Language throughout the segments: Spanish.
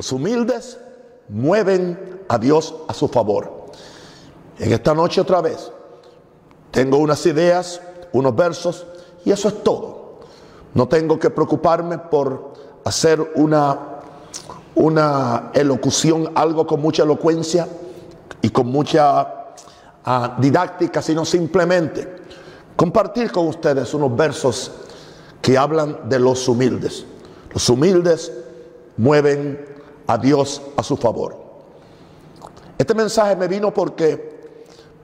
Los humildes mueven a Dios a su favor. En esta noche otra vez tengo unas ideas, unos versos y eso es todo. No tengo que preocuparme por hacer una, una elocución, algo con mucha elocuencia y con mucha ah, didáctica, sino simplemente compartir con ustedes unos versos que hablan de los humildes. Los humildes mueven a Dios a su favor. Este mensaje me vino porque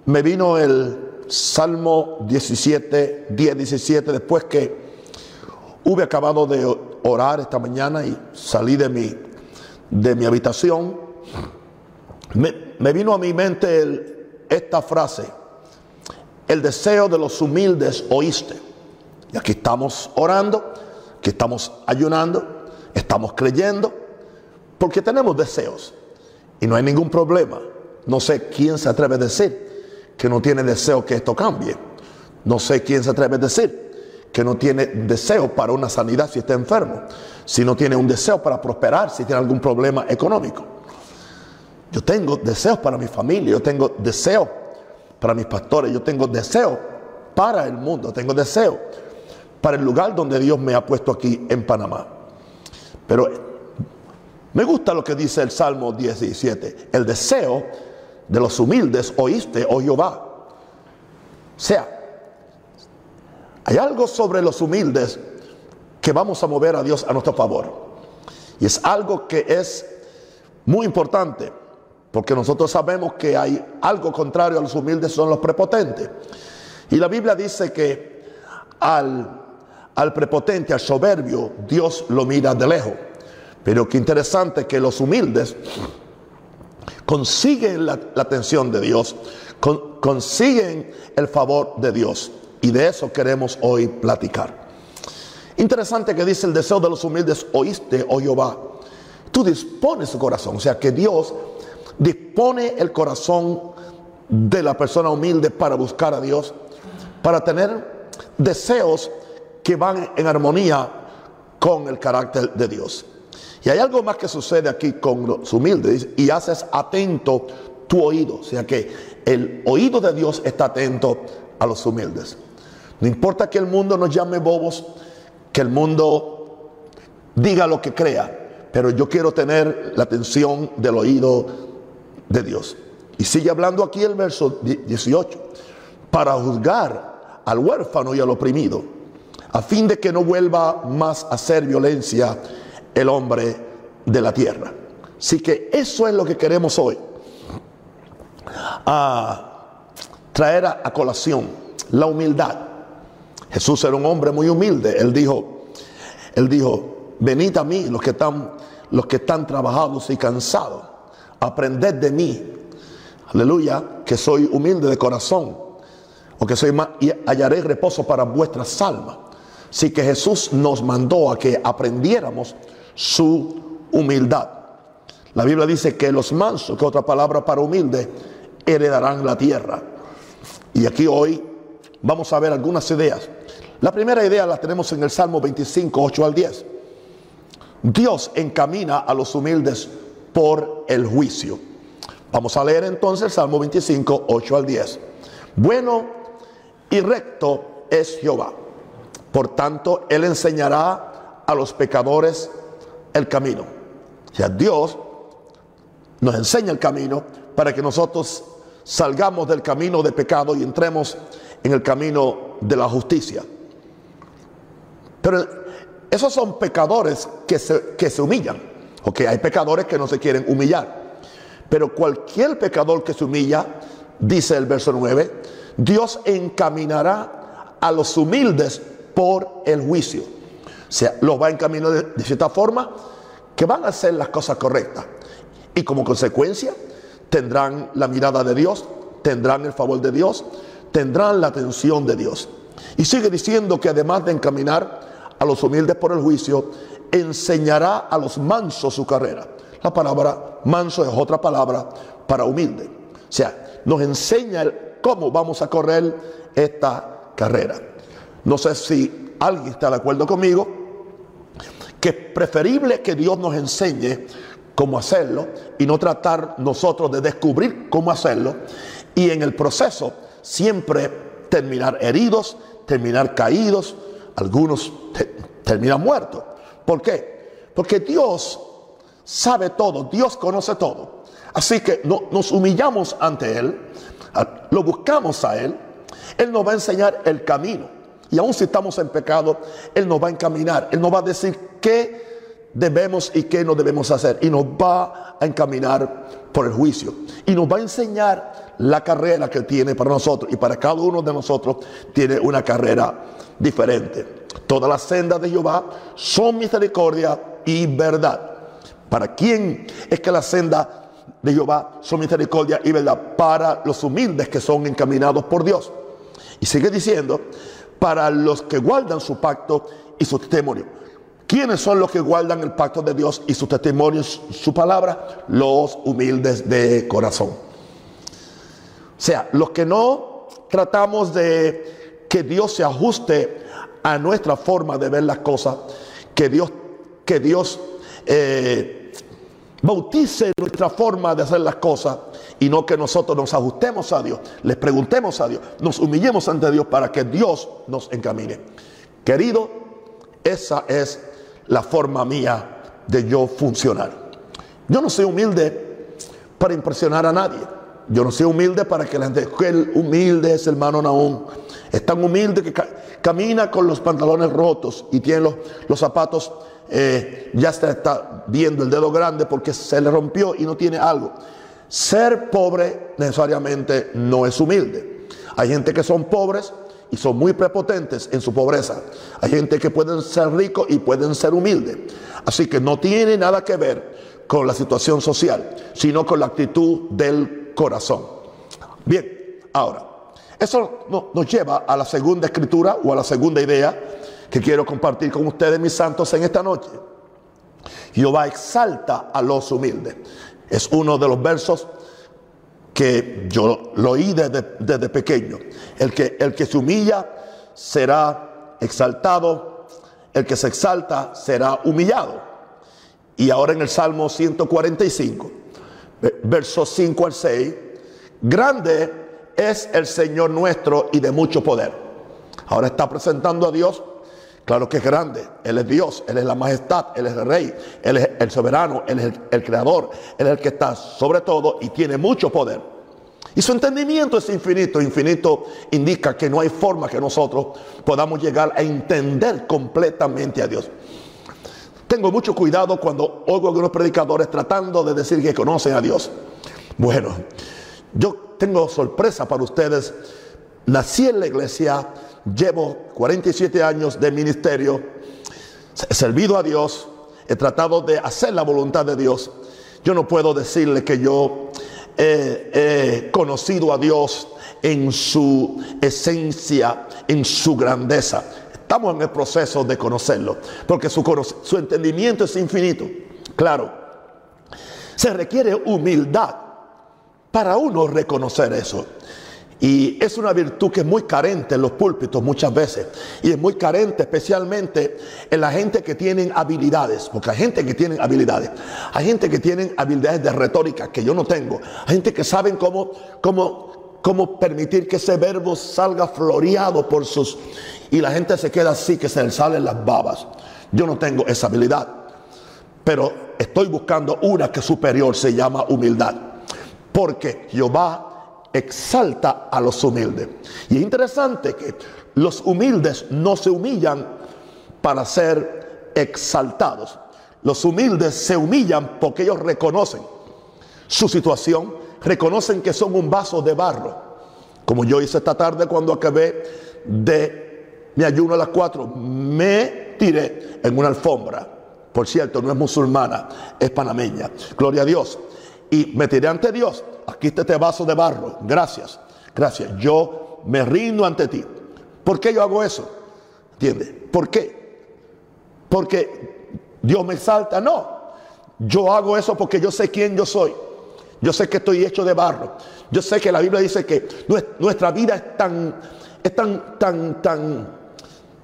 me vino el Salmo 17, 10, 17, después que hube acabado de orar esta mañana y salí de mi, de mi habitación, me, vino a mi mente esta frase, el deseo de los humildes oíste. Y aquí estamos orando, aquí estamos ayunando, estamos creyendo, porque tenemos deseos. Y no hay ningún problema. No sé quién se atreve a decir que no tiene deseo que esto cambie. No sé quién se atreve a decir que no tiene deseo para una sanidad si está enfermo. Si no tiene un deseo para prosperar, si tiene algún problema económico. Yo tengo deseos para mi familia, yo tengo deseo para mis pastores, yo tengo deseo para el mundo, tengo deseo para el lugar donde Dios me ha puesto aquí en Panamá. Pero me gusta lo que dice el Salmo 17. El deseo de los humildes oíste, oh Jehová. O sea, hay algo sobre los humildes que vamos a mover a Dios a nuestro favor. Y es algo que es muy importante, porque nosotros sabemos que hay algo contrario a los humildes, son los prepotentes. Y la Biblia dice que al al prepotente, al soberbio, Dios lo mira de lejos. Pero qué interesante que los humildes consiguen la, atención de Dios, consiguen el favor de Dios. Y de eso queremos hoy platicar. Interesante que dice el deseo de los humildes, oíste, oh Jehová. Tú dispones su corazón, o sea que Dios dispone el corazón de la persona humilde para buscar a Dios, para tener deseos que van en armonía con el carácter de Dios. Y hay algo más que sucede aquí con los humildes y haces atento tu oído. O sea que el oído de Dios está atento a los humildes. No importa que el mundo nos llame bobos, que el mundo diga lo que crea, pero yo quiero tener la atención del oído de Dios. Y sigue hablando aquí el verso 18, para juzgar al huérfano y al oprimido a fin de que no vuelva más a hacer violencia el hombre de la tierra. Así que eso es lo que queremos hoy. Traer a, colación la humildad. Jesús era un hombre muy humilde. Él dijo, él dijo, venid a mí los que están, los que están trabajados y cansados. Aprended de mí. Aleluya, que soy humilde de corazón. O que soy más y hallaré reposo para vuestras almas. Así que Jesús nos mandó a que aprendiéramos su humildad. La Biblia dice que los mansos, que otra palabra para humilde, heredarán la tierra. Y aquí hoy vamos a ver algunas ideas. La primera idea la tenemos en el Salmo 25, 8 al 10. Dios encamina a los humildes por el juicio. Vamos a leer entonces el Salmo 25, 8 al 10. Bueno y recto es Jehová por tanto, Él enseñará a los pecadores el camino. O sea, Dios nos enseña el camino para que nosotros salgamos del camino de pecado y entremos en el camino de la justicia. Pero esos son pecadores que se, que se humillan. Ok, hay pecadores que no se quieren humillar. Pero cualquier pecador que se humilla, dice el verso 9, Dios encaminará a los humildes por el juicio. Sea, los va en camino de, cierta forma que van a hacer las cosas correctas. Y como consecuencia tendrán la mirada de Dios, tendrán el favor de Dios, tendrán la atención de Dios. Y sigue diciendo que además de encaminar a los humildes por el juicio, enseñará a los mansos su carrera. La palabra manso es otra palabra para humilde. O sea, nos enseña cómo vamos a correr esta carrera. No sé si alguien está de acuerdo conmigo, que es preferible que Dios nos enseñe cómo hacerlo y no tratar nosotros de descubrir cómo hacerlo y en el proceso siempre terminar heridos, terminar caídos, algunos terminan muertos. ¿Por qué? Porque Dios sabe todo, Dios conoce todo. Así que no, nos humillamos ante Él, lo buscamos a Él, Él nos va a enseñar el camino. Y aun si estamos en pecado, Él nos va a encaminar, Él nos va a decir qué debemos y qué no debemos hacer. Y nos va a encaminar por el juicio. Y nos va a enseñar la carrera que tiene para nosotros. Y para cada uno de nosotros tiene una carrera diferente. Todas las sendas de Jehová son misericordia y verdad. ¿Para quién es que la senda de Jehová son misericordia y verdad? Para los humildes que son encaminados por Dios. Y sigue diciendo, para los que guardan su pacto y su testimonio. ¿Quiénes son los que guardan el pacto de Dios y su testimonio, su palabra? Los humildes de corazón. O sea, los que no tratamos de que Dios se ajuste a nuestra forma de ver las cosas, que Dios, que Dios eh, bautice nuestra forma de hacer las cosas y no que nosotros nos ajustemos a Dios, les preguntemos a Dios, nos humillemos ante Dios para que Dios nos encamine. Querido, esa es la forma mía de yo funcionar. Yo no soy humilde para impresionar a nadie. Yo no soy humilde para que la gente, el humilde es hermano Naúm. Es tan humilde que camina con los pantalones rotos y tiene los, los zapatos, eh, ya está, está viendo el dedo grande porque se le rompió y no tiene algo. Ser pobre necesariamente no es humilde. Hay gente que son pobres y son muy prepotentes en su pobreza. Hay gente que pueden ser ricos y pueden ser humildes. Así que no tiene nada que ver con la situación social, sino con la actitud del corazón. Bien, ahora, eso nos lleva a la segunda escritura o a la segunda idea quiero compartir con ustedes, mis santos, en esta noche. Jehová exalta a los humildes. Es uno de los versos que yo lo oí desde, pequeño. El que, el que se humilla será exaltado, el que se exalta será humillado. Y ahora en el Salmo 145, versos 5 al 6, grande es el Señor nuestro y de mucho poder. Ahora está presentando a Dios Claro que es grande. Él es Dios, Él es la majestad, Él es el rey, Él es el soberano, Él es el, creador, Él es el que está sobre todo y tiene mucho poder. Y su entendimiento es infinito. Infinito indica que no hay forma que nosotros podamos llegar a entender completamente a Dios. Tengo mucho cuidado cuando oigo a algunos predicadores tratando de decir que conocen a Dios. Bueno, yo tengo sorpresa para ustedes. Nací en la iglesia, llevo 47 años de ministerio, he servido a Dios, he tratado de hacer la voluntad de Dios. Yo no puedo decirle que yo he, conocido a Dios en su esencia, en su grandeza. Estamos en el proceso de conocerlo, porque su, su entendimiento es infinito. Claro, se requiere humildad para uno reconocer eso. Y es una virtud que es muy carente en los púlpitos muchas veces. Y es muy carente especialmente en la gente que tienen habilidades. Porque hay gente que tiene habilidades. Hay gente que tienen habilidades de retórica que yo no tengo. Hay gente que saben cómo, cómo, cómo permitir que ese verbo salga floreado por sus... Y la gente se queda así, que se le salen las babas. Yo no tengo esa habilidad. Pero estoy buscando una que superior se llama humildad. Porque Jehová exalta a los humildes. Y es interesante que los humildes no se humillan para ser exaltados. Los humildes se humillan porque ellos reconocen su situación, reconocen que son un vaso de barro. Como yo hice esta tarde cuando acabé de mi ayuno a las cuatro, me tiré en una alfombra. Por cierto, no es musulmana, es panameña. Gloria a Dios. Y me tiré ante Dios aquí está este vaso de barro, gracias, gracias, yo me rindo ante ti. ¿Por qué yo hago eso? ¿Entiendes? ¿Por qué? Porque Dios me exalta, no. Yo hago eso porque yo sé quién yo soy. Yo sé que estoy hecho de barro. Yo sé que la Biblia dice que nuestra vida es tan, es tan, tan, tan,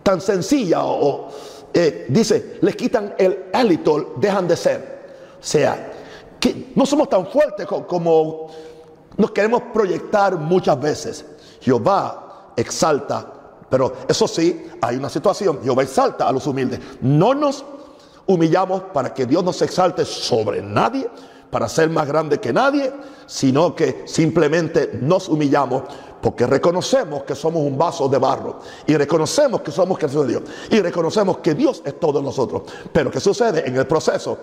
tan sencilla. O, eh, dice, les quitan el hálito, dejan de ser. Sea, no somos tan fuertes como nos queremos proyectar muchas veces. Jehová exalta, pero eso sí, hay una situación. Jehová exalta a los humildes. No nos humillamos para que Dios nos exalte sobre nadie, para ser más grande que nadie, sino que simplemente nos humillamos porque reconocemos que somos un vaso de barro y reconocemos que somos creación de Dios y reconocemos que Dios es todo en nosotros. Pero ¿qué sucede en el proceso?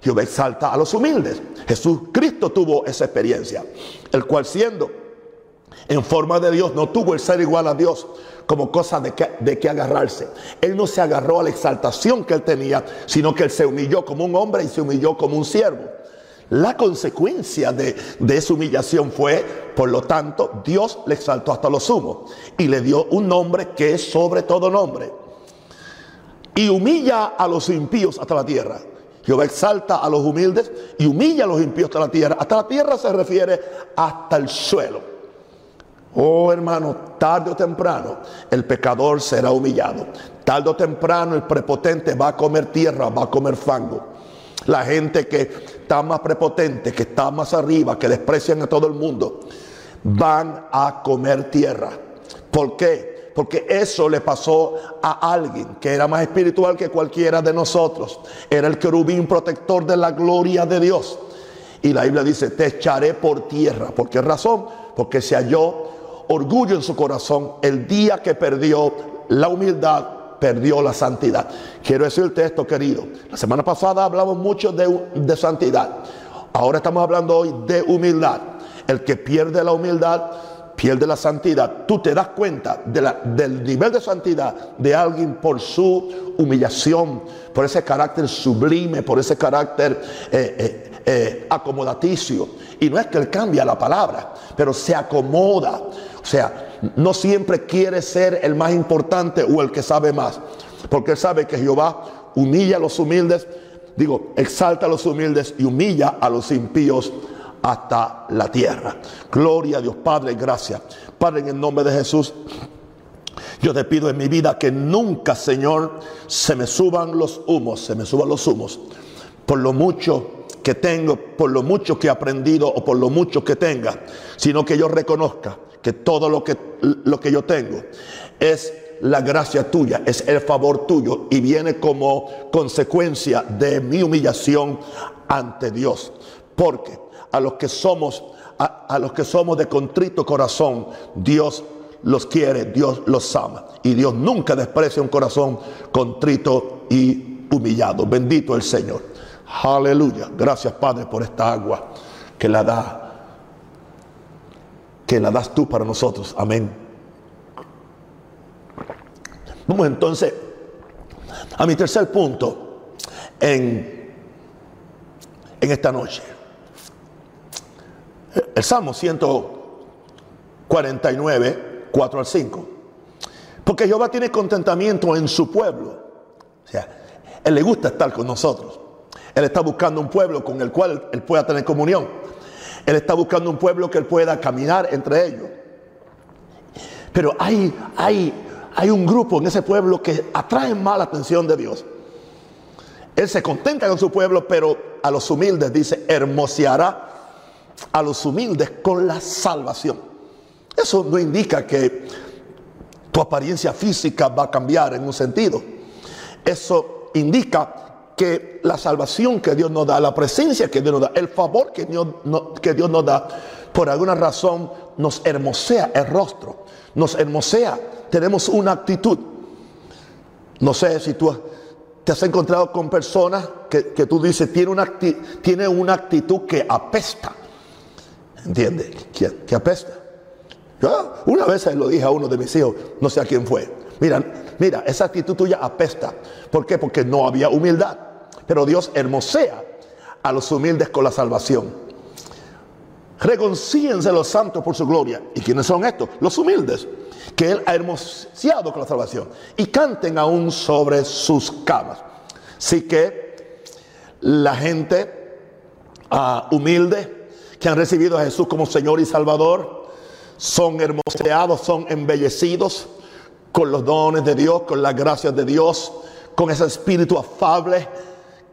Jehová exalta a los humildes. Jesucristo tuvo esa experiencia, el cual siendo en forma de Dios no tuvo el ser igual a Dios como cosa de que, de que agarrarse. Él no se agarró a la exaltación que él tenía, sino que él se humilló como un hombre y se humilló como un siervo. La consecuencia de, de, esa humillación fue, por lo tanto, Dios le exaltó hasta lo sumo y le dio un nombre que es sobre todo nombre. Y humilla a los impíos hasta la tierra. Jehová exalta a los humildes y humilla a los impíos hasta la tierra. Hasta la tierra se refiere hasta el suelo. Oh hermano, tarde o temprano el pecador será humillado. Tarde o temprano el prepotente va a comer tierra, va a comer fango. La gente que está más prepotente, que está más arriba, que desprecian a todo el mundo, van a comer tierra. ¿Por qué? Porque eso le pasó a alguien que era más espiritual que cualquiera de nosotros. Era el querubín protector de la gloria de Dios. Y la Biblia dice, te echaré por tierra. ¿Por qué razón? Porque se halló orgullo en su corazón el día que perdió la humildad, perdió la santidad. Quiero decirte esto, querido. La semana pasada hablamos mucho de, de santidad. Ahora estamos hablando hoy de humildad. El que pierde la humildad pierde la santidad, tú te das cuenta del nivel de santidad de alguien por su humillación, por ese carácter sublime, por ese carácter eh, eh, eh, acomodaticio. Y no es que él cambia la palabra, pero se acomoda. O sea, no siempre quiere ser el más importante o el que sabe más, porque él sabe que Jehová humilla a los humildes, digo, exalta a los humildes y humilla a los impíos hasta la tierra. Gloria a Dios, Padre, gracias. Padre, en el nombre de Jesús, yo te pido en mi vida que nunca, Señor, se me suban los humos, se me suban los humos, por lo mucho que tengo, por lo mucho que he aprendido o por lo mucho que tenga, sino que yo reconozca que todo lo que, lo que yo tengo es la gracia tuya, es el favor tuyo y viene como consecuencia de mi humillación ante Dios. Porque a los que somos, a, los que somos de contrito corazón, Dios los quiere, Dios los ama. Y Dios nunca desprecia un corazón contrito y humillado. Bendito el Señor. Aleluya. Gracias, Padre, por esta agua que la da. Que la das tú para nosotros. Amén. Vamos entonces a mi tercer punto en, en esta noche. El Salmo 149, 4 al 5. Porque Jehová tiene contentamiento en su pueblo. O sea, Él le gusta estar con nosotros. Él está buscando un pueblo con el cual Él pueda tener comunión. Él está buscando un pueblo que Él pueda caminar entre ellos. Pero hay, hay, hay un grupo en ese pueblo que atrae más la atención de Dios. Él se contenta con su pueblo, pero a los humildes dice, hermoseará a los humildes con la salvación. Eso no indica que tu apariencia física va a cambiar en un sentido. Eso indica que la salvación que Dios nos da, la presencia que Dios nos da, el favor que Dios, que Dios nos da, por alguna razón nos hermosea el rostro, nos hermosea, tenemos una actitud. No sé si tú te has encontrado con personas que, tú dices, tiene una, tiene una actitud que apesta. ¿Entiende? Que, apesta. Yo una vez lo dije a uno de mis hijos, no sé a quién fue. Mira, mira, esa actitud tuya apesta. ¿Por qué? Porque no había humildad. Pero Dios hermosea a los humildes con la salvación. Reconcíense los santos por su gloria. ¿Y quiénes son estos? Los humildes, que Él ha hermoseado con la salvación. Y canten aún sobre sus camas. Así que la gente uh, humilde que han recibido a Jesús como Señor y Salvador son hermoseados, son embellecidos con los dones de Dios, con las gracias de Dios, con ese espíritu afable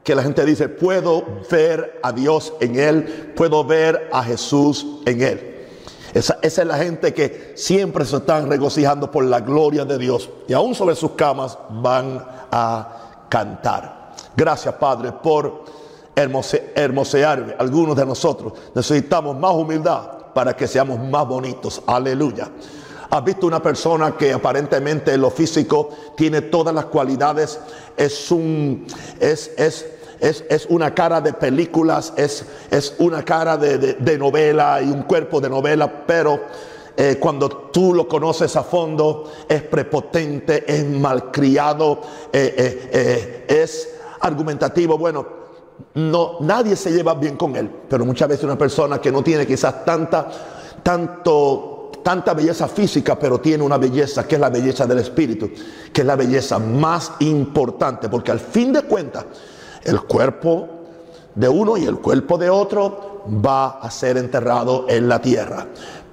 que la gente dice, puedo ver a Dios en él, puedo ver a Jesús en él. Esa, esa, es la gente que siempre se están regocijando por la gloria de Dios y aún sobre sus camas van a cantar. Gracias Padre por hermose, hermosear algunos de nosotros. Necesitamos más humildad para que seamos más bonitos. Aleluya. Has visto una persona que aparentemente en lo físico tiene todas las cualidades, es un, es, es, es, es una cara de películas, es, es una cara de, de, de, novela y un cuerpo de novela, pero eh, cuando tú lo conoces a fondo, es prepotente, es malcriado, eh, eh, es argumentativo. Bueno, no, nadie se lleva bien con él, pero muchas veces una persona que no tiene quizás tanta, tanto, tanta belleza física, pero tiene una belleza que es la belleza del espíritu, que es la belleza más importante, porque al fin de cuentas, el cuerpo de uno y el cuerpo de otro va a ser enterrado en la tierra.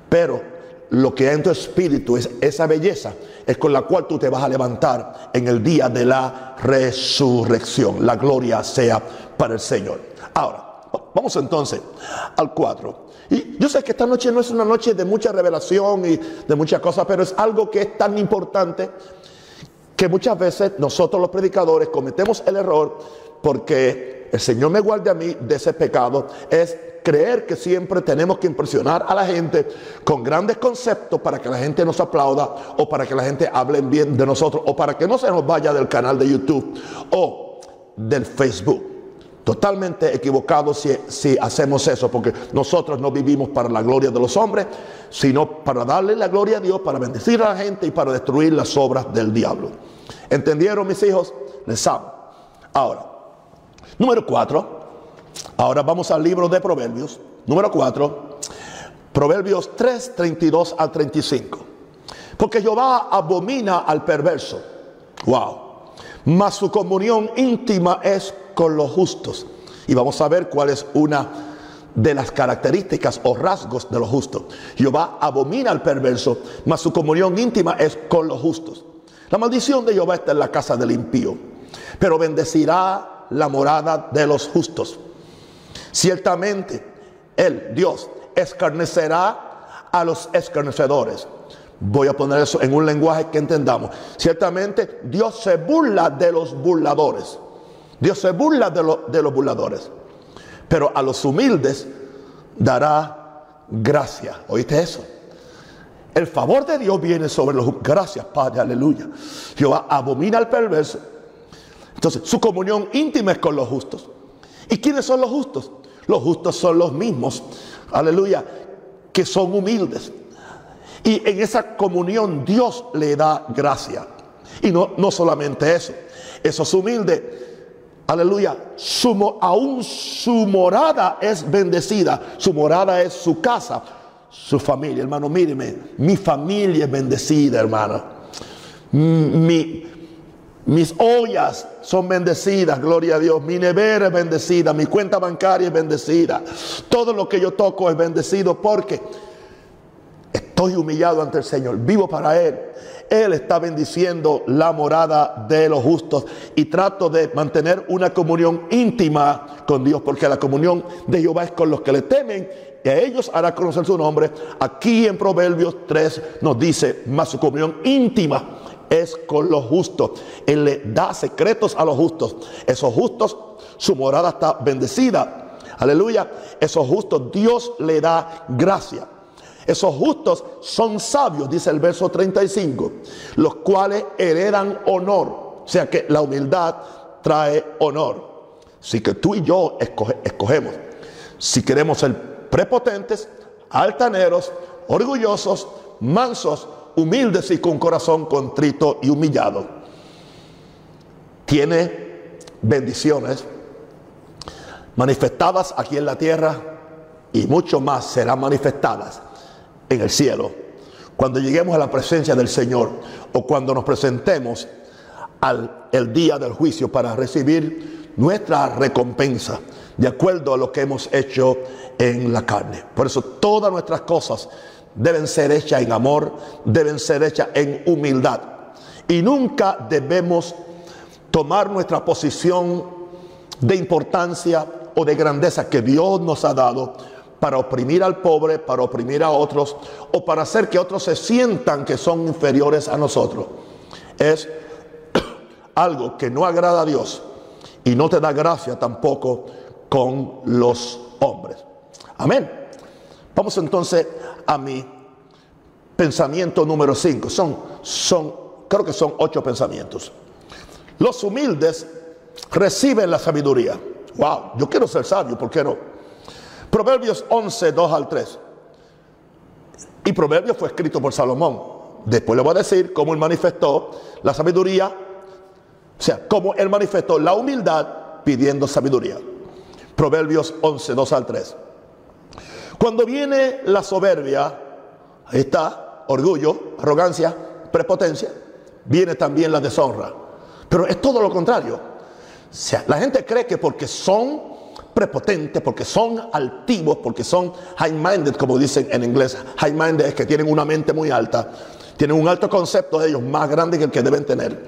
Pero lo que hay en tu espíritu es esa belleza, es con la cual tú te vas a levantar en el día de la resurrección. La gloria sea para el Señor. Ahora, vamos entonces al 4. Y yo sé que esta noche no es una noche de mucha revelación y de muchas cosas, pero es algo que es tan importante que muchas veces nosotros los predicadores cometemos el error porque el Señor me guarde a mí de ese pecado, es creer que siempre tenemos que impresionar a la gente con grandes conceptos para que la gente nos aplauda o para que la gente hable bien de nosotros o para que no se nos vaya del canal de YouTube o del Facebook. Totalmente equivocado si, si, hacemos eso, porque nosotros no vivimos para la gloria de los hombres, sino para darle la gloria a Dios, para bendecir a la gente y para destruir las obras del diablo. ¿Entendieron mis hijos? Les amo. Ahora, número cuatro, ahora vamos al libro de Proverbios, número cuatro, Proverbios 3, 32 al 35. Porque Jehová abomina al perverso. Wow. Mas su comunión íntima es con los justos. Y vamos a ver cuál es una de las características o rasgos de los justos. Jehová abomina al perverso, mas su comunión íntima es con los justos. La maldición de Jehová está en la casa del impío, pero bendecirá la morada de los justos. Ciertamente, Él, Dios, escarnecerá a los escarnecedores. Voy a poner eso en un lenguaje que entendamos. Ciertamente, Dios se burla de los burladores. Dios se burla de, de los burladores, pero a los humildes dará gracia. ¿Oíste eso? El favor de Dios viene sobre los... Gracias, Padre, aleluya. Jehová abomina al perverso. Entonces, su comunión íntima es con los justos. ¿Y quiénes son los justos? Los justos son los mismos, aleluya, que son humildes. Y en esa comunión Dios le da gracia. Y no, no solamente eso, esos humildes Aleluya. Su, aún su morada es bendecida. Su morada es su casa, su familia. Hermano, míreme. Mi familia es bendecida, hermano. Mi, mis ollas son bendecidas, gloria a Dios. Mi nevera es bendecida. Mi cuenta bancaria es bendecida. Todo lo que yo toco es bendecido porque estoy humillado ante el Señor. Vivo para Él. Él está bendiciendo la morada de los justos y trato de mantener una comunión íntima con Dios, porque la comunión de Jehová es con los que le temen y a ellos hará conocer su nombre. Aquí en Proverbios 3 nos dice, más su comunión íntima es con los justos. Él le da secretos a los justos. Esos justos, su morada está bendecida. Aleluya. Esos justos, Dios le da gracia. Esos justos son sabios, dice el verso 35, los cuales heredan honor. O sea que la humildad trae honor. Así que tú y yo escogemos si queremos ser prepotentes, altaneros, orgullosos, mansos, humildes y con corazón contrito y humillado. Tiene bendiciones manifestadas aquí en la tierra y mucho más serán manifestadas en el cielo, cuando lleguemos a la presencia del Señor o cuando nos presentemos al el día del juicio para recibir nuestra recompensa de acuerdo a lo que hemos hecho en la carne. Por eso todas nuestras cosas deben ser hechas en amor, deben ser hechas en humildad. Y nunca debemos tomar nuestra posición de importancia o de grandeza que Dios nos ha dado para oprimir al pobre, para oprimir a otros o para hacer que otros se sientan que son inferiores a nosotros. Es algo que no agrada a Dios y no te da gracia tampoco con los hombres. Amén. Vamos entonces a mi pensamiento número 5. Son, son, creo que son ocho pensamientos. Los humildes reciben la sabiduría. Wow, yo quiero ser sabio, ¿por qué no? Proverbios 11, 2 al 3. Y Proverbios fue escrito por Salomón. Después le voy a decir cómo él manifestó la sabiduría, o sea, cómo él manifestó la humildad pidiendo sabiduría. Proverbios 11, 2 al 3. Cuando viene la soberbia, ahí está, orgullo, arrogancia, prepotencia, viene también la deshonra. Pero es todo lo contrario. La gente cree que porque son prepotentes, porque son altivos, porque son high-minded, como dicen en inglés. High-minded es que tienen una mente muy alta, tienen un alto concepto de ellos, más grande que el que deben tener.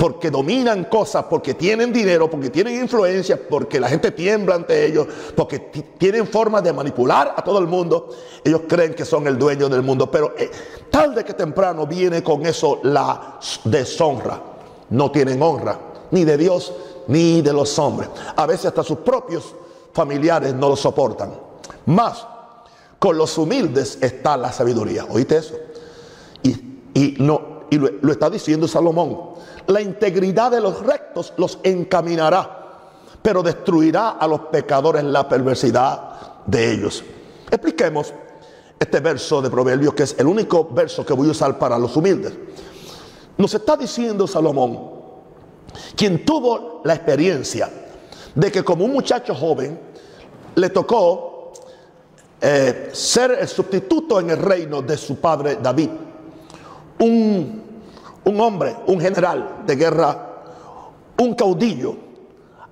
Porque dominan cosas, porque tienen dinero, porque tienen influencia, porque la gente tiembla ante ellos, porque tienen forma de manipular a todo el mundo. Ellos creen que son el dueño del mundo, pero eh, tarde que temprano viene con eso la deshonra. No tienen honra, ni de Dios, ni de los hombres. A veces hasta sus propios familiares no lo soportan. Más, con los humildes está la sabiduría. ¿Oíste eso? Y, no, y lo, está diciendo Salomón. La integridad de los rectos los encaminará, pero destruirá a los pecadores la perversidad de ellos. Expliquemos este verso de Proverbios, que es el único verso que voy a usar para los humildes. Nos está diciendo Salomón, quien tuvo la experiencia de que como un muchacho joven le tocó eh, ser el sustituto en el reino de su padre David. Un, un hombre, un general de guerra, un caudillo,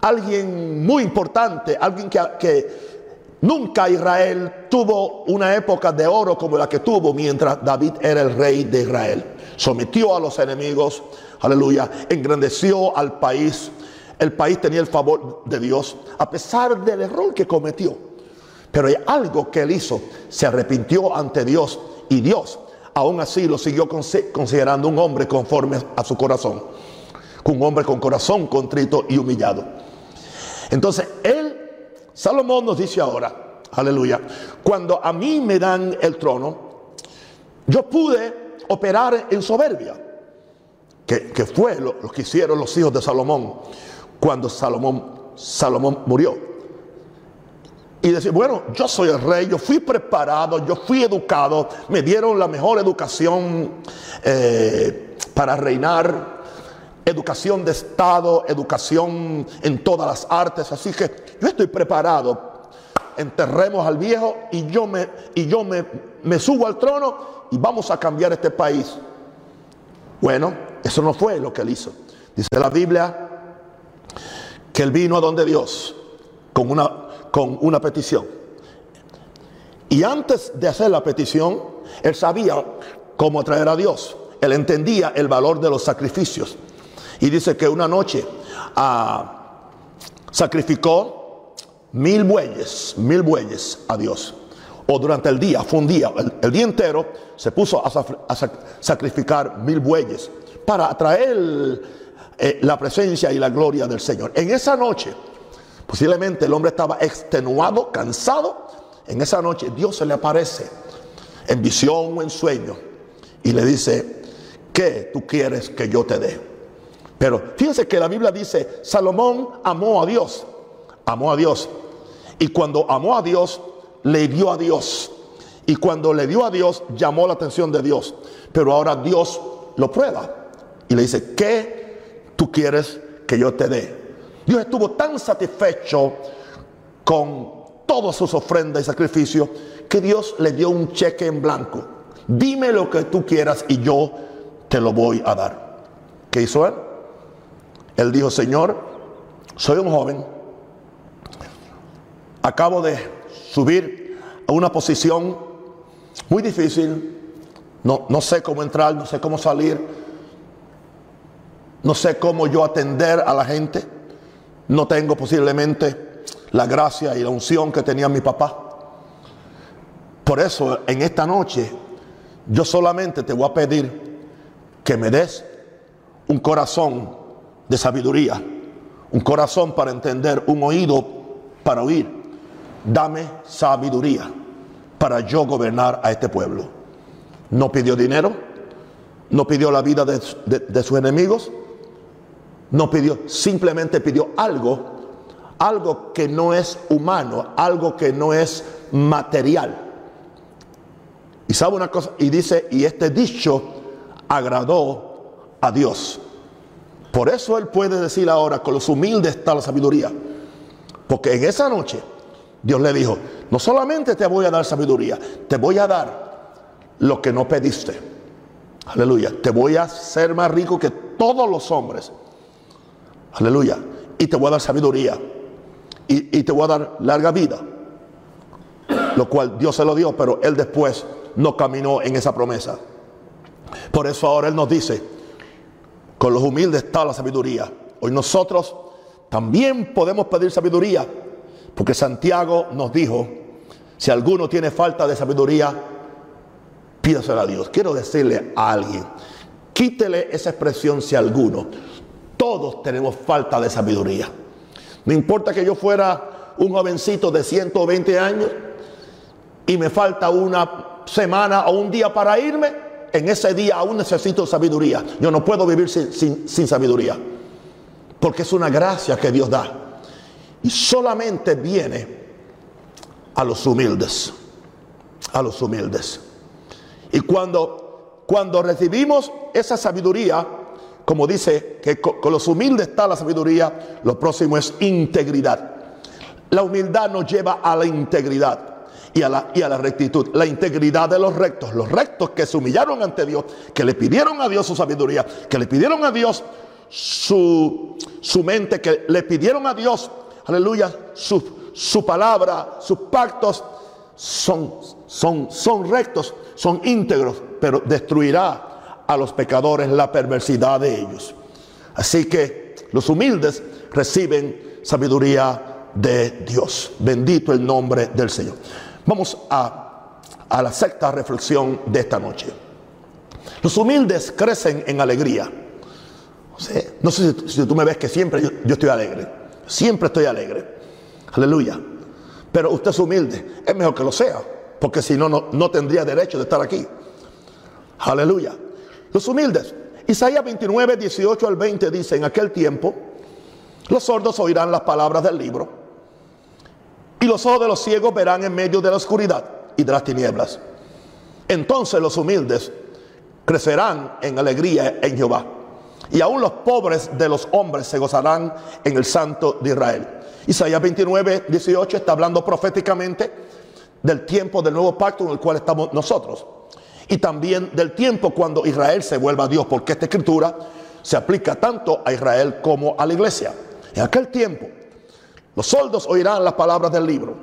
alguien muy importante, alguien que, que Nunca Israel tuvo una época de oro como la que tuvo mientras David era el rey de Israel. Sometió a los enemigos, aleluya, engrandeció al país, el país tenía el favor de Dios, a pesar del error que cometió. Pero hay algo que él hizo, se arrepintió ante Dios y Dios aún así lo siguió considerando un hombre conforme a su corazón, un hombre con corazón contrito y humillado. Entonces, él, Salomón nos dice ahora, aleluya, cuando a mí me dan el trono, yo pude operar en soberbia, que, fue lo, lo que hicieron los hijos de Salomón cuando Salomón, Salomón murió. Y decir, bueno, yo soy el rey, yo fui preparado, yo fui educado, me dieron la mejor educación eh, para reinar, educación de Estado, educación en todas las artes, así que yo estoy preparado. Enterremos al viejo y yo me, y yo me, me subo al trono y vamos a cambiar este país. Bueno, eso no fue lo que él hizo. Dice la Biblia que él vino a donde Dios con una, con una petición. Y antes de hacer la petición, él sabía cómo atraer a Dios. Él entendía el valor de los sacrificios. Y dice que una noche ah, sacrificó mil bueyes, mil bueyes a Dios. O durante el día, fue un día, el, día entero se puso a, a sacrificar mil bueyes para atraer eh, la presencia y la gloria del Señor. En esa noche, posiblemente el hombre estaba extenuado, cansado. En esa noche Dios se le aparece en visión o en sueño y le dice, ¿qué tú quieres que yo te dé? Pero fíjense que la Biblia dice, Salomón amó a Dios, amó a Dios. Y cuando amó a Dios, le dio a Dios. Y cuando le dio a Dios, llamó la atención de Dios. Pero ahora Dios lo prueba y le dice, ¿qué tú quieres que yo te dé. Dios estuvo tan satisfecho con todas sus ofrendas y sacrificios que Dios le dio un cheque en blanco. Dime lo que tú quieras y yo te lo voy a dar. ¿Qué hizo él? Él dijo, Señor, soy un joven, acabo de subir a una posición muy difícil, no, no sé cómo entrar, no sé cómo salir, no sé cómo yo atender a la gente. No tengo posiblemente la gracia y la unción que tenía mi papá. Por eso en esta noche yo solamente te voy a pedir que me des un corazón de sabiduría, un corazón para entender, un oído para oír. Dame sabiduría para yo gobernar a este pueblo. No pidió dinero, no pidió la vida de, de sus enemigos, no pidió, simplemente pidió algo, algo que no es humano, algo que no es material. Y sabe una cosa, y dice, y este dicho agradó a Dios. Por eso él puede decir ahora, con los humildes está la sabiduría. Porque en esa noche Dios le dijo, no solamente te voy a dar sabiduría, te voy a dar lo que no pediste. Aleluya. Te voy a hacer más rico que todos los hombres. Aleluya. Y te voy a dar sabiduría. Y, te voy a dar larga vida. Lo cual Dios se lo dio, pero él después no caminó en esa promesa. Por eso ahora Él nos dice, con los humildes está la sabiduría. Hoy nosotros también podemos pedir sabiduría, porque Santiago nos dijo, si alguno tiene falta de sabiduría, pídasela a Dios. Quiero decirle a alguien, quítele esa expresión si alguno. Todos tenemos falta de sabiduría. No importa que yo fuera un jovencito de 120 años y me falta una semana o un día para irme, en ese día aún necesito sabiduría. Yo no puedo vivir sin, sin, sabiduría. Porque es una gracia que Dios da. Y solamente viene a los humildes. A los humildes. Y cuando, cuando recibimos esa sabiduría, como dice que con los humildes está la sabiduría, lo próximo es integridad. La humildad nos lleva a la integridad y a, la, y a la rectitud. La integridad de los rectos. Los rectos que se humillaron ante Dios, que le pidieron a Dios su sabiduría, que le pidieron a Dios su, su mente, que le pidieron a Dios, aleluya, su, su palabra, sus pactos, son, son, son rectos, son íntegros, pero destruirá a los pecadores la perversidad de ellos. Así que los humildes reciben sabiduría de Dios. Bendito el nombre del Señor. Vamos a, la sexta reflexión de esta noche. Los humildes crecen en alegría. no sé si, tú me ves que siempre yo, estoy alegre. Siempre estoy alegre. Aleluya. Pero usted es humilde. Es mejor que lo sea. Porque si no, no tendría derecho de estar aquí. Aleluya. Los humildes. Isaías 29, 18 al 20 dice, en aquel tiempo, los sordos oirán las palabras del libro y los ojos de los ciegos verán en medio de la oscuridad y de las tinieblas. Entonces los humildes crecerán en alegría en Jehová. Y aún los pobres de los hombres se gozarán en el Santo de Israel. Isaías 29, 18 está hablando proféticamente del tiempo del nuevo pacto en el cual estamos nosotros. Y también del tiempo cuando Israel se vuelva a Dios, porque esta escritura se aplica tanto a Israel como a la iglesia. En aquel tiempo los soldos oirán las palabras del libro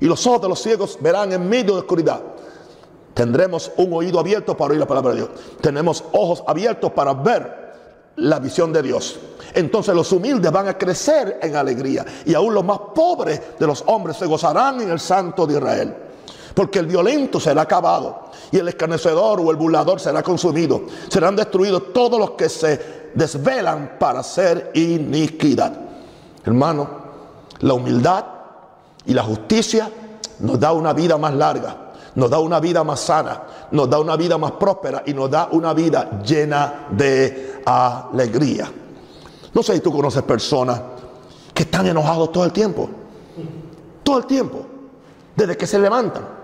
y los ojos de los ciegos verán en medio de oscuridad. Tendremos un oído abierto para oír la palabra de Dios. Tenemos ojos abiertos para ver la visión de Dios. Entonces los humildes van a crecer en alegría y aún los más pobres de los hombres se gozarán en el santo de Israel. Porque el violento será acabado y el escarnecedor o el burlador será consumido. Serán destruidos todos los que se desvelan para hacer iniquidad. Hermano, la humildad y la justicia nos da una vida más larga, nos da una vida más sana, nos da una vida más próspera y nos da una vida llena de alegría. No sé si tú conoces personas que están enojados todo el tiempo, todo el tiempo, desde que se levantan.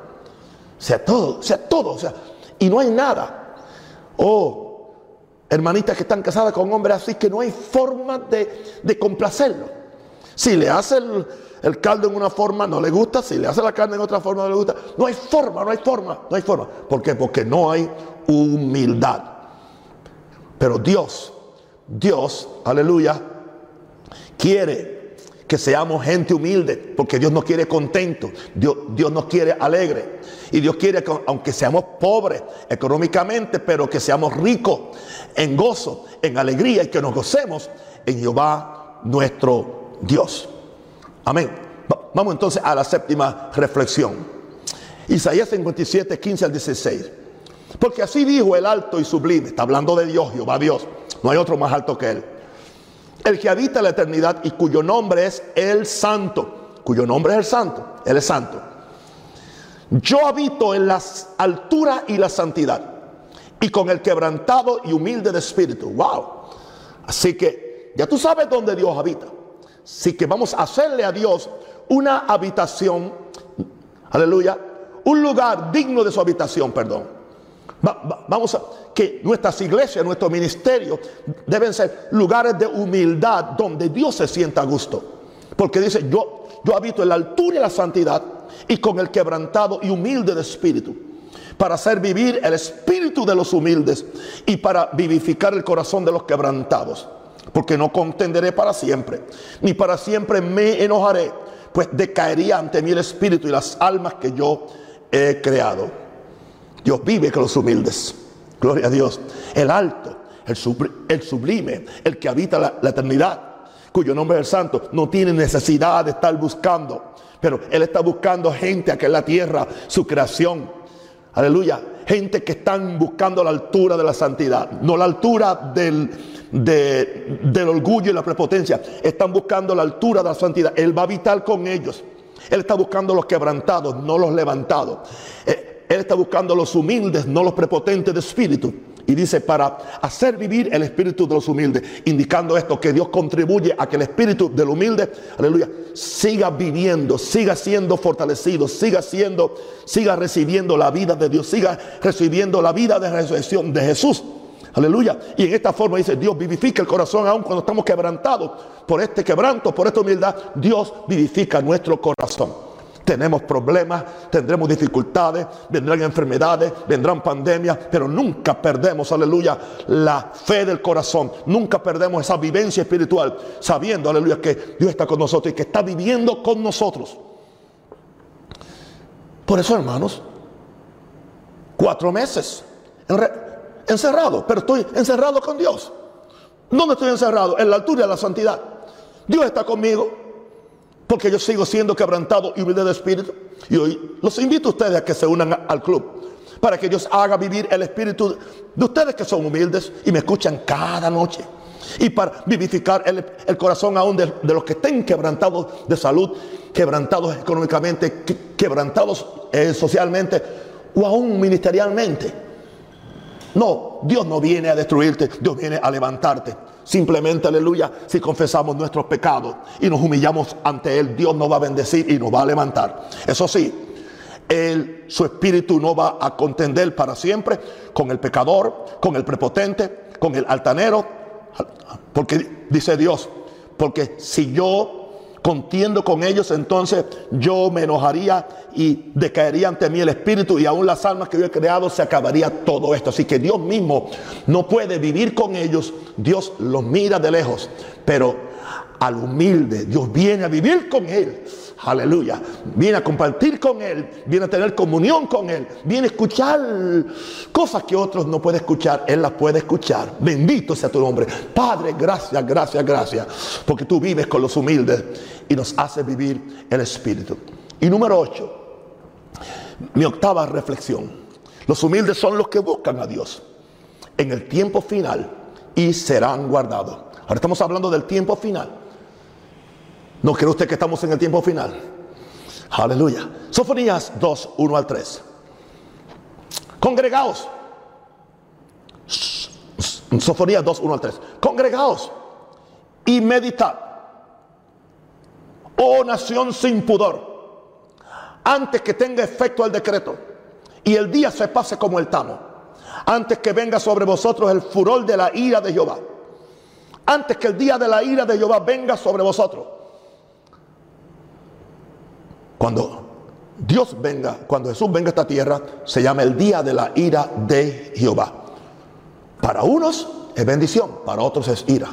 Sea, todo, sea, todo, o sea, y no hay nada. Oh, hermanitas que están casadas con hombres así que no hay forma de, de complacerlo. Si le hace el, caldo en una forma, no le gusta. Si le hace la carne en otra forma, no le gusta. No hay forma, no hay forma, no hay forma. ¿Por qué? Porque no hay humildad. Pero Dios, Dios, aleluya, quiere que seamos gente humilde, porque Dios nos quiere contento, Dios, Dios nos quiere alegre. Y Dios quiere que, aunque seamos pobres económicamente, pero que seamos ricos en gozo, en alegría y que nos gocemos en Jehová nuestro Dios. Amén. Vamos entonces a la séptima reflexión. Isaías 57, 15 al 16. Porque así dijo el alto y sublime. Está hablando de Dios, Jehová Dios. No hay otro más alto que Él. El que habita la eternidad y cuyo nombre es el santo. Cuyo nombre es el santo. Él es santo. Yo habito en las alturas y la santidad. Y con el quebrantado y humilde de espíritu. Wow. Así que ya tú sabes dónde Dios habita. Así que vamos a hacerle a Dios una habitación. Aleluya. Un lugar digno de su habitación, perdón vamos a que nuestras iglesias, nuestros ministerios deben ser lugares de humildad donde Dios se sienta a gusto. Porque dice, yo, yo habito en la altura y la santidad y con el quebrantado y humilde de espíritu. Para hacer vivir el espíritu de los humildes y para vivificar el corazón de los quebrantados. Porque no contenderé para siempre, ni para siempre me enojaré, pues decaería ante mí el espíritu y las almas que yo he creado. Dios vive con los humildes. Gloria a Dios. El alto, el, sublime, el que habita la, eternidad, cuyo nombre es el santo, no tiene necesidad de estar buscando. Pero Él está buscando gente aquí en la tierra, su creación. Aleluya. Gente que están buscando la altura de la santidad, no la altura del, del orgullo y la prepotencia. Están buscando la altura de la santidad. Él va a habitar con ellos. Él está buscando los quebrantados, no los levantados. Eh, él está buscando a los humildes, no los prepotentes de espíritu. Y dice, para hacer vivir el espíritu de los humildes, indicando esto, que Dios contribuye a que el espíritu del humilde, aleluya, siga viviendo, siga siendo fortalecido, siga siendo, siga recibiendo la vida de Dios, siga recibiendo la vida de resurrección de Jesús. Aleluya. Y en esta forma dice, Dios vivifica el corazón aún cuando estamos quebrantados. Por este quebranto, por esta humildad, Dios vivifica nuestro corazón. Tenemos problemas, tendremos dificultades, vendrán enfermedades, vendrán pandemias, pero nunca perdemos, aleluya, la fe del corazón. Nunca perdemos esa vivencia espiritual, sabiendo, aleluya, que Dios está con nosotros y que está viviendo con nosotros. Por eso, hermanos, cuatro meses encerrado, pero estoy encerrado con Dios. ¿Dónde estoy encerrado? En la altura de la santidad. Dios está conmigo. Porque yo sigo siendo quebrantado y humilde de espíritu. Y hoy los invito a ustedes a que se unan al club. Para que Dios haga vivir el espíritu de ustedes que son humildes y me escuchan cada noche. Y para vivificar el, corazón aún de, los que estén quebrantados de salud, quebrantados económicamente, quebrantados eh, socialmente o aún ministerialmente. No, Dios no viene a destruirte, Dios viene a levantarte. Simplemente, aleluya, si confesamos nuestros pecados y nos humillamos ante Él, Dios nos va a bendecir y nos va a levantar. Eso sí, Él, su espíritu no va a contender para siempre con el pecador, con el prepotente, con el altanero. Porque dice Dios, porque si yo contiendo con ellos, entonces yo me enojaría y decaería ante mí el espíritu y aún las almas que yo he creado se acabaría todo esto. Así que Dios mismo no puede vivir con ellos, Dios los mira de lejos, pero al humilde Dios viene a vivir con él Aleluya. Viene a compartir con Él, viene a tener comunión con Él, viene a escuchar cosas que otros no pueden escuchar. Él las puede escuchar. Bendito sea tu nombre. Padre, gracias, gracias, gracias. Porque tú vives con los humildes y nos haces vivir el Espíritu. Y número 8, mi octava reflexión. Los humildes son los que buscan a Dios en el tiempo final y serán guardados. Ahora estamos hablando del tiempo final. ¿No cree usted que estamos en el tiempo final? Aleluya. Sofonías 2, 1 al 3. Congregaos. Sofonías 2, 1 al 3. Congregaos y meditad. Oh nación sin pudor. Antes que tenga efecto el decreto y el día se pase como el tamo. Antes que venga sobre vosotros el furor de la ira de Jehová. Antes que el día de la ira de Jehová venga sobre vosotros cuando Dios venga, cuando Jesús venga a esta tierra, se llama el día de la ira de Jehová. Para unos es bendición, para otros es ira.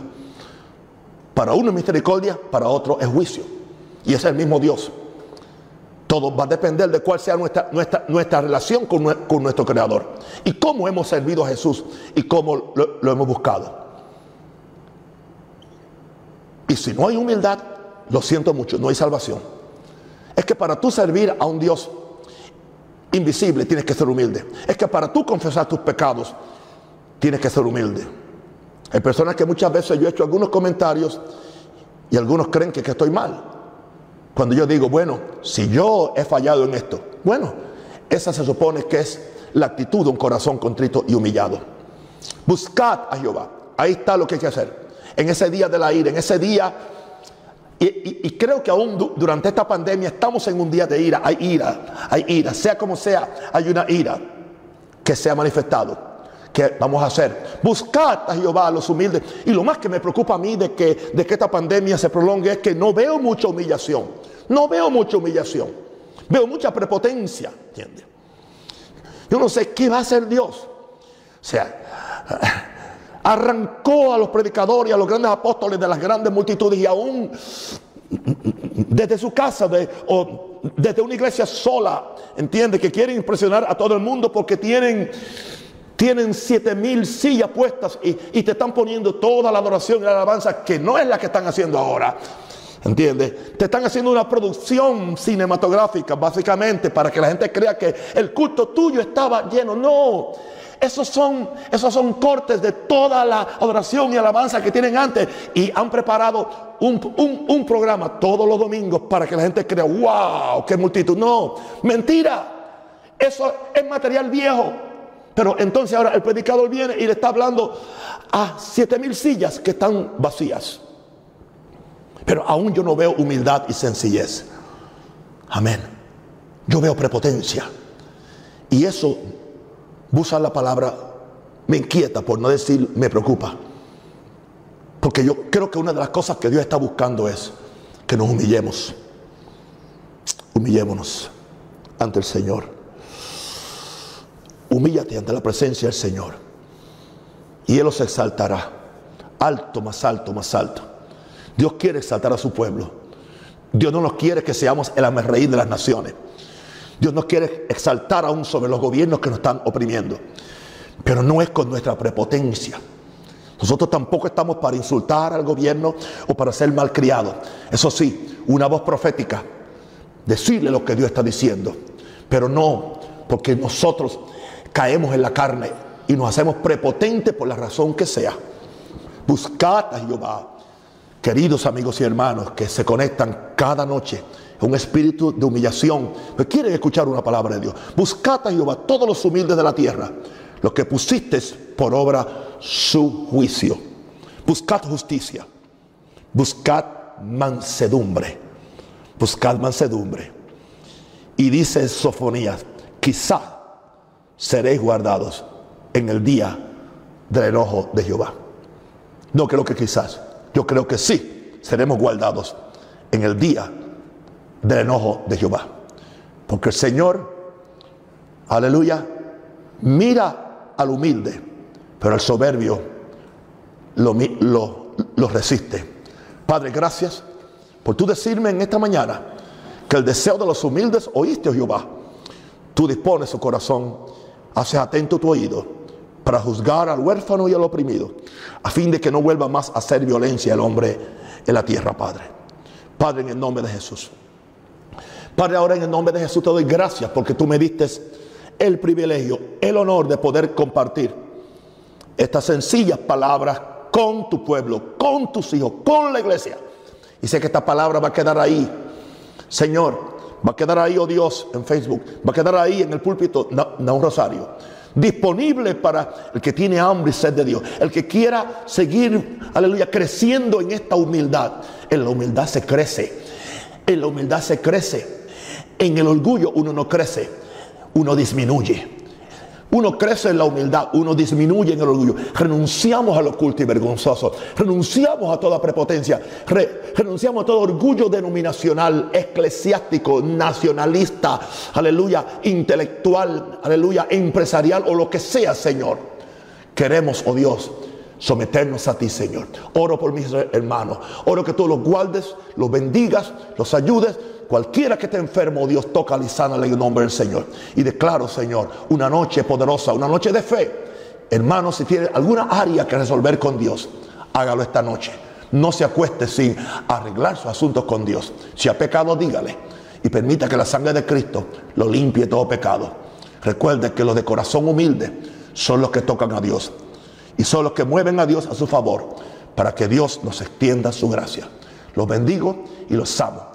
Para uno es misericordia, para otro es juicio. Y es el mismo Dios. Todo va a depender de cuál sea nuestra, nuestra, nuestra relación con, nuestro Creador. Y cómo hemos servido a Jesús y cómo lo hemos buscado. Y si no hay humildad, lo siento mucho, no hay salvación. Es que para tú servir a un Dios invisible tienes que ser humilde. Es que para tú confesar tus pecados tienes que ser humilde. Hay personas que muchas veces yo he hecho algunos comentarios y algunos creen que, que estoy mal. Cuando yo digo, bueno, si yo he fallado en esto, bueno, esa se supone que es la actitud de un corazón contrito y humillado. Buscad a Jehová. Ahí está lo que hay que hacer. En ese día de la ira, en ese día y, creo que aún durante esta pandemia estamos en un día de ira. Hay ira, hay ira. Sea como sea, hay una ira que se ha manifestado. ¿Qué vamos a hacer? Buscar a Jehová a los humildes. Y lo más que me preocupa a mí de que, de que esta pandemia se prolongue es que no veo mucha humillación. No veo mucha humillación. Veo mucha prepotencia. ¿Entiendes? Yo no sé qué va a hacer Dios. O sea, arrancó a los predicadores y a los grandes apóstoles de las grandes multitudes y aún desde su casa o desde una iglesia sola, entiende que quieren impresionar a todo el mundo porque tienen tienen siete mil sillas puestas y, y, te están poniendo toda la adoración y la alabanza que no es la que están haciendo ahora. ¿Entiendes? Te están haciendo una producción cinematográfica, básicamente, para que la gente crea que el culto tuyo estaba lleno. No, esos son, esos son cortes de toda la adoración y alabanza que tienen antes. Y han preparado un, programa todos los domingos para que la gente crea, wow, qué multitud. No, mentira. Eso es material viejo. Pero entonces ahora el predicador viene y le está hablando a siete mil sillas que están vacías. Pero aún yo no veo humildad y sencillez. Amén. Yo veo prepotencia. Y eso usar la palabra me inquieta, por no decir me preocupa. Porque yo creo que una de las cosas que Dios está buscando es que nos humillemos. Humillémonos ante el Señor. Humíllate ante la presencia del Señor. Y Él los exaltará. Alto, más alto, más alto. Dios quiere exaltar a su pueblo. Dios no nos quiere que seamos el amerreír de las naciones. Dios nos quiere exaltar aún sobre los gobiernos que nos están oprimiendo. Pero no es con nuestra prepotencia. Nosotros tampoco estamos para insultar al gobierno o para ser malcriados. Eso sí, una voz profética, decirle lo que Dios está diciendo. Pero no porque nosotros caemos en la carne y nos hacemos prepotentes por la razón que sea. Buscad a Jehová. Queridos amigos y hermanos que se conectan cada noche un espíritu de humillación. Pero quieren escuchar una palabra de Dios. Buscad a Jehová todos los humildes de la tierra, los que pusiste por obra su juicio. Buscad justicia. Buscad mansedumbre. Buscad mansedumbre. Y dice Sofonías, quizá seréis guardados en el día del enojo de Jehová. No creo que quizás, yo creo que sí seremos guardados en el día del enojo de Jehová. Porque el Señor, aleluya, mira al humilde, pero al soberbio lo, lo, resiste. Padre, gracias por tú decirme en esta mañana que el deseo de los humildes oíste, oh Jehová. Tú dispones su corazón, haces atento tu oído para juzgar al huérfano y al oprimido, a fin de que no vuelva más a hacer violencia el hombre en la tierra, Padre. Padre, en el nombre de Jesús. Padre, ahora en el nombre de Jesús te doy gracias porque tú me diste el privilegio, el honor de poder compartir estas sencillas palabras con tu pueblo, con tus hijos, con la iglesia. Y sé que esta palabra va a quedar ahí, Señor, va a quedar ahí, oh Dios, en Facebook, va a quedar ahí en el púlpito, no, un rosario, disponible para el que tiene hambre y sed de Dios, el que quiera seguir, aleluya, creciendo en esta humildad. En la humildad se crece, en la humildad se crece. En el orgullo uno no crece, uno disminuye. Uno crece en la humildad, uno disminuye en el orgullo. Renunciamos al oculto y vergonzoso. Renunciamos a toda prepotencia. renunciamos a todo orgullo denominacional, eclesiástico, nacionalista, aleluya, intelectual, aleluya, empresarial o lo que sea, Señor. Queremos, oh Dios, someternos a ti, Señor. Oro por mis hermanos. Oro que tú los guardes, los bendigas, los ayudes Cualquiera que esté enfermo, Dios toca y sana en el nombre del Señor. Y declaro, Señor, una noche poderosa, una noche de fe. Hermanos, si tiene alguna área que resolver con Dios, hágalo esta noche. No se acueste sin arreglar sus asuntos con Dios. Si ha pecado, dígale. Y permita que la sangre de Cristo lo limpie todo pecado. Recuerde que los de corazón humilde son los que tocan a Dios. Y son los que mueven a Dios a su favor para que Dios nos extienda su gracia. Los bendigo y los amo.